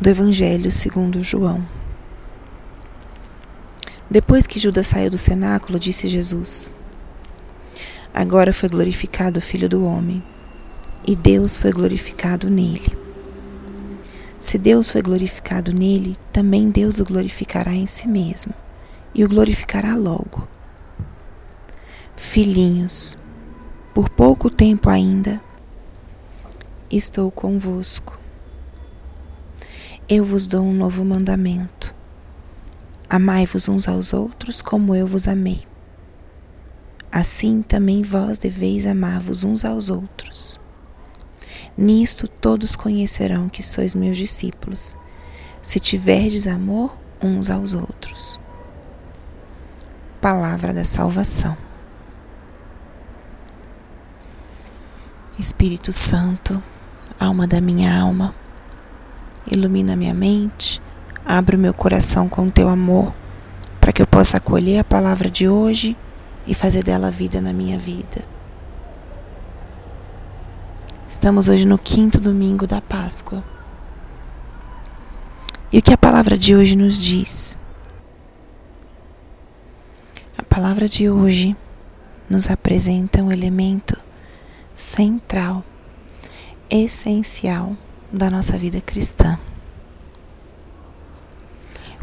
do Evangelho segundo João. Depois que Judas saiu do cenáculo, disse Jesus: Agora foi glorificado o Filho do Homem, e Deus foi glorificado nele. Se Deus foi glorificado nele, também Deus o glorificará em si mesmo, e o glorificará logo. Filhinhos, por pouco tempo ainda estou convosco. Eu vos dou um novo mandamento. Amai-vos uns aos outros como eu vos amei. Assim também vós deveis amar-vos uns aos outros. Nisto todos conhecerão que sois meus discípulos, se tiverdes amor uns aos outros. Palavra da salvação. Espírito Santo, alma da minha alma, ilumina minha mente, abre o meu coração com teu amor, para que eu possa acolher a palavra de hoje e fazer dela vida na minha vida. Estamos hoje no quinto domingo da Páscoa. E o que a palavra de hoje nos diz? A palavra de hoje nos apresenta um elemento central, essencial da nossa vida cristã.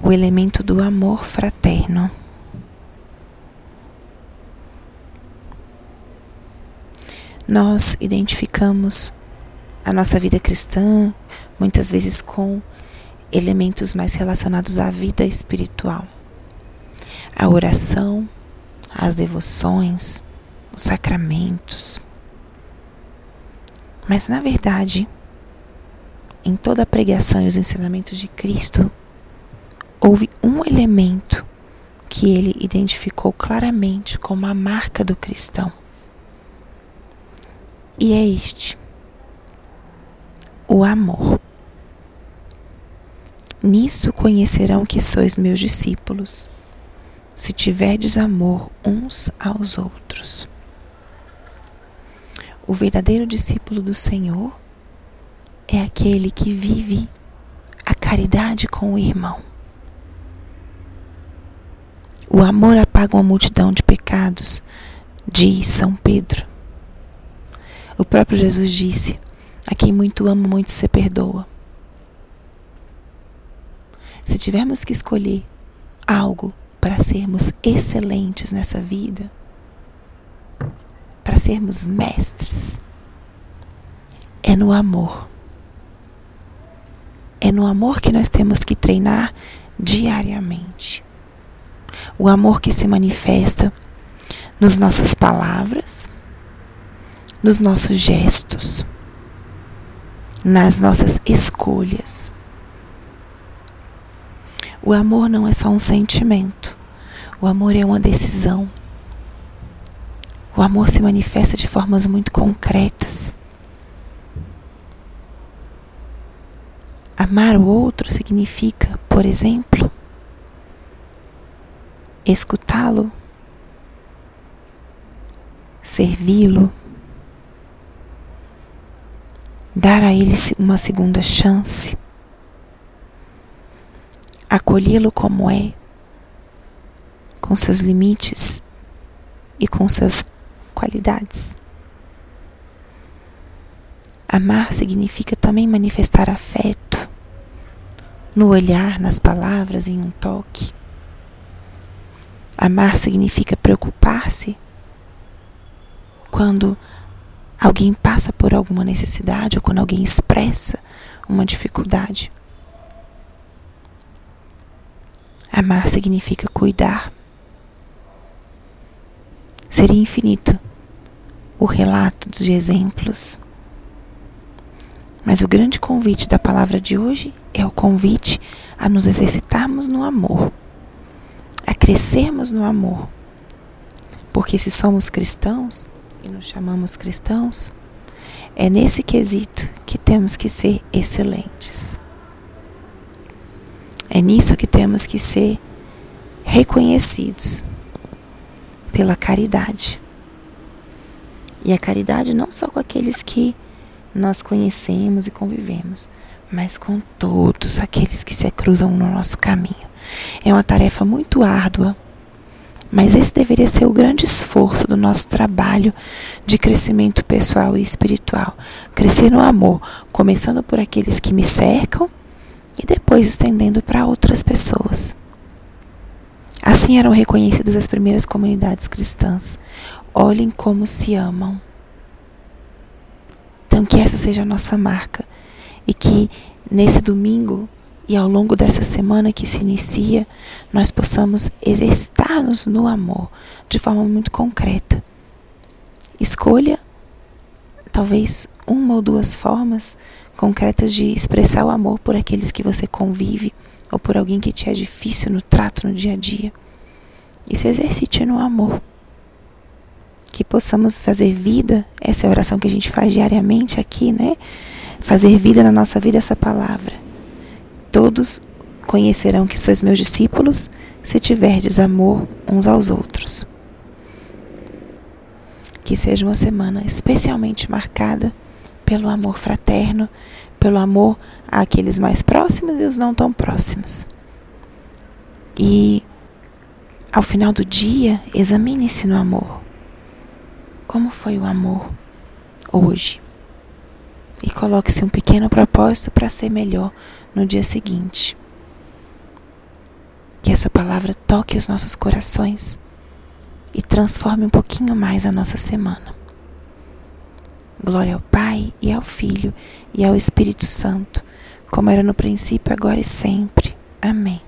O elemento do amor fraterno. Nós identificamos a nossa vida cristã muitas vezes com elementos mais relacionados à vida espiritual. A oração, as devoções, os sacramentos. Mas na verdade, em toda a pregação e os ensinamentos de Cristo, houve um elemento que ele identificou claramente como a marca do cristão. E é este: o amor. Nisso conhecerão que sois meus discípulos, se tiverdes amor uns aos outros. O verdadeiro discípulo do Senhor é aquele que vive a caridade com o irmão. O amor apaga uma multidão de pecados, diz São Pedro. O próprio Jesus disse: A quem muito ama, muito se perdoa. Se tivermos que escolher algo para sermos excelentes nessa vida, para sermos mestres, é no amor. É no amor que nós temos que treinar diariamente. O amor que se manifesta nos nossas palavras, nos nossos gestos, nas nossas escolhas. O amor não é só um sentimento, o amor é uma decisão. O amor se manifesta de formas muito concretas. Amar o outro significa, por exemplo, escutá-lo, servi-lo, dar a ele uma segunda chance, acolhê-lo como é, com seus limites e com suas qualidades. Amar significa também manifestar afeto no olhar, nas palavras, em um toque. Amar significa preocupar-se quando alguém passa por alguma necessidade ou quando alguém expressa uma dificuldade. Amar significa cuidar. Seria infinito o relato de exemplos mas o grande convite da palavra de hoje é o convite a nos exercitarmos no amor, a crescermos no amor. Porque se somos cristãos e nos chamamos cristãos, é nesse quesito que temos que ser excelentes. É nisso que temos que ser reconhecidos pela caridade. E a caridade não só com aqueles que nós conhecemos e convivemos, mas com todos aqueles que se cruzam no nosso caminho. É uma tarefa muito árdua, mas esse deveria ser o grande esforço do nosso trabalho de crescimento pessoal e espiritual. Crescer no amor, começando por aqueles que me cercam e depois estendendo para outras pessoas. Assim eram reconhecidas as primeiras comunidades cristãs. Olhem como se amam. Então, que essa seja a nossa marca e que nesse domingo e ao longo dessa semana que se inicia, nós possamos exercitar-nos no amor de forma muito concreta. Escolha talvez uma ou duas formas concretas de expressar o amor por aqueles que você convive ou por alguém que te é difícil no trato no dia a dia. E se exercite no amor. Que possamos fazer vida, essa é a oração que a gente faz diariamente aqui, né? Fazer vida na nossa vida essa palavra Todos conhecerão que sois meus discípulos se tiverdes amor uns aos outros. Que seja uma semana especialmente marcada pelo amor fraterno, pelo amor àqueles mais próximos e os não tão próximos. E ao final do dia, examine-se no amor. Como foi o amor hoje? E coloque-se um pequeno propósito para ser melhor no dia seguinte. Que essa palavra toque os nossos corações e transforme um pouquinho mais a nossa semana. Glória ao Pai e ao Filho e ao Espírito Santo, como era no princípio, agora e sempre. Amém.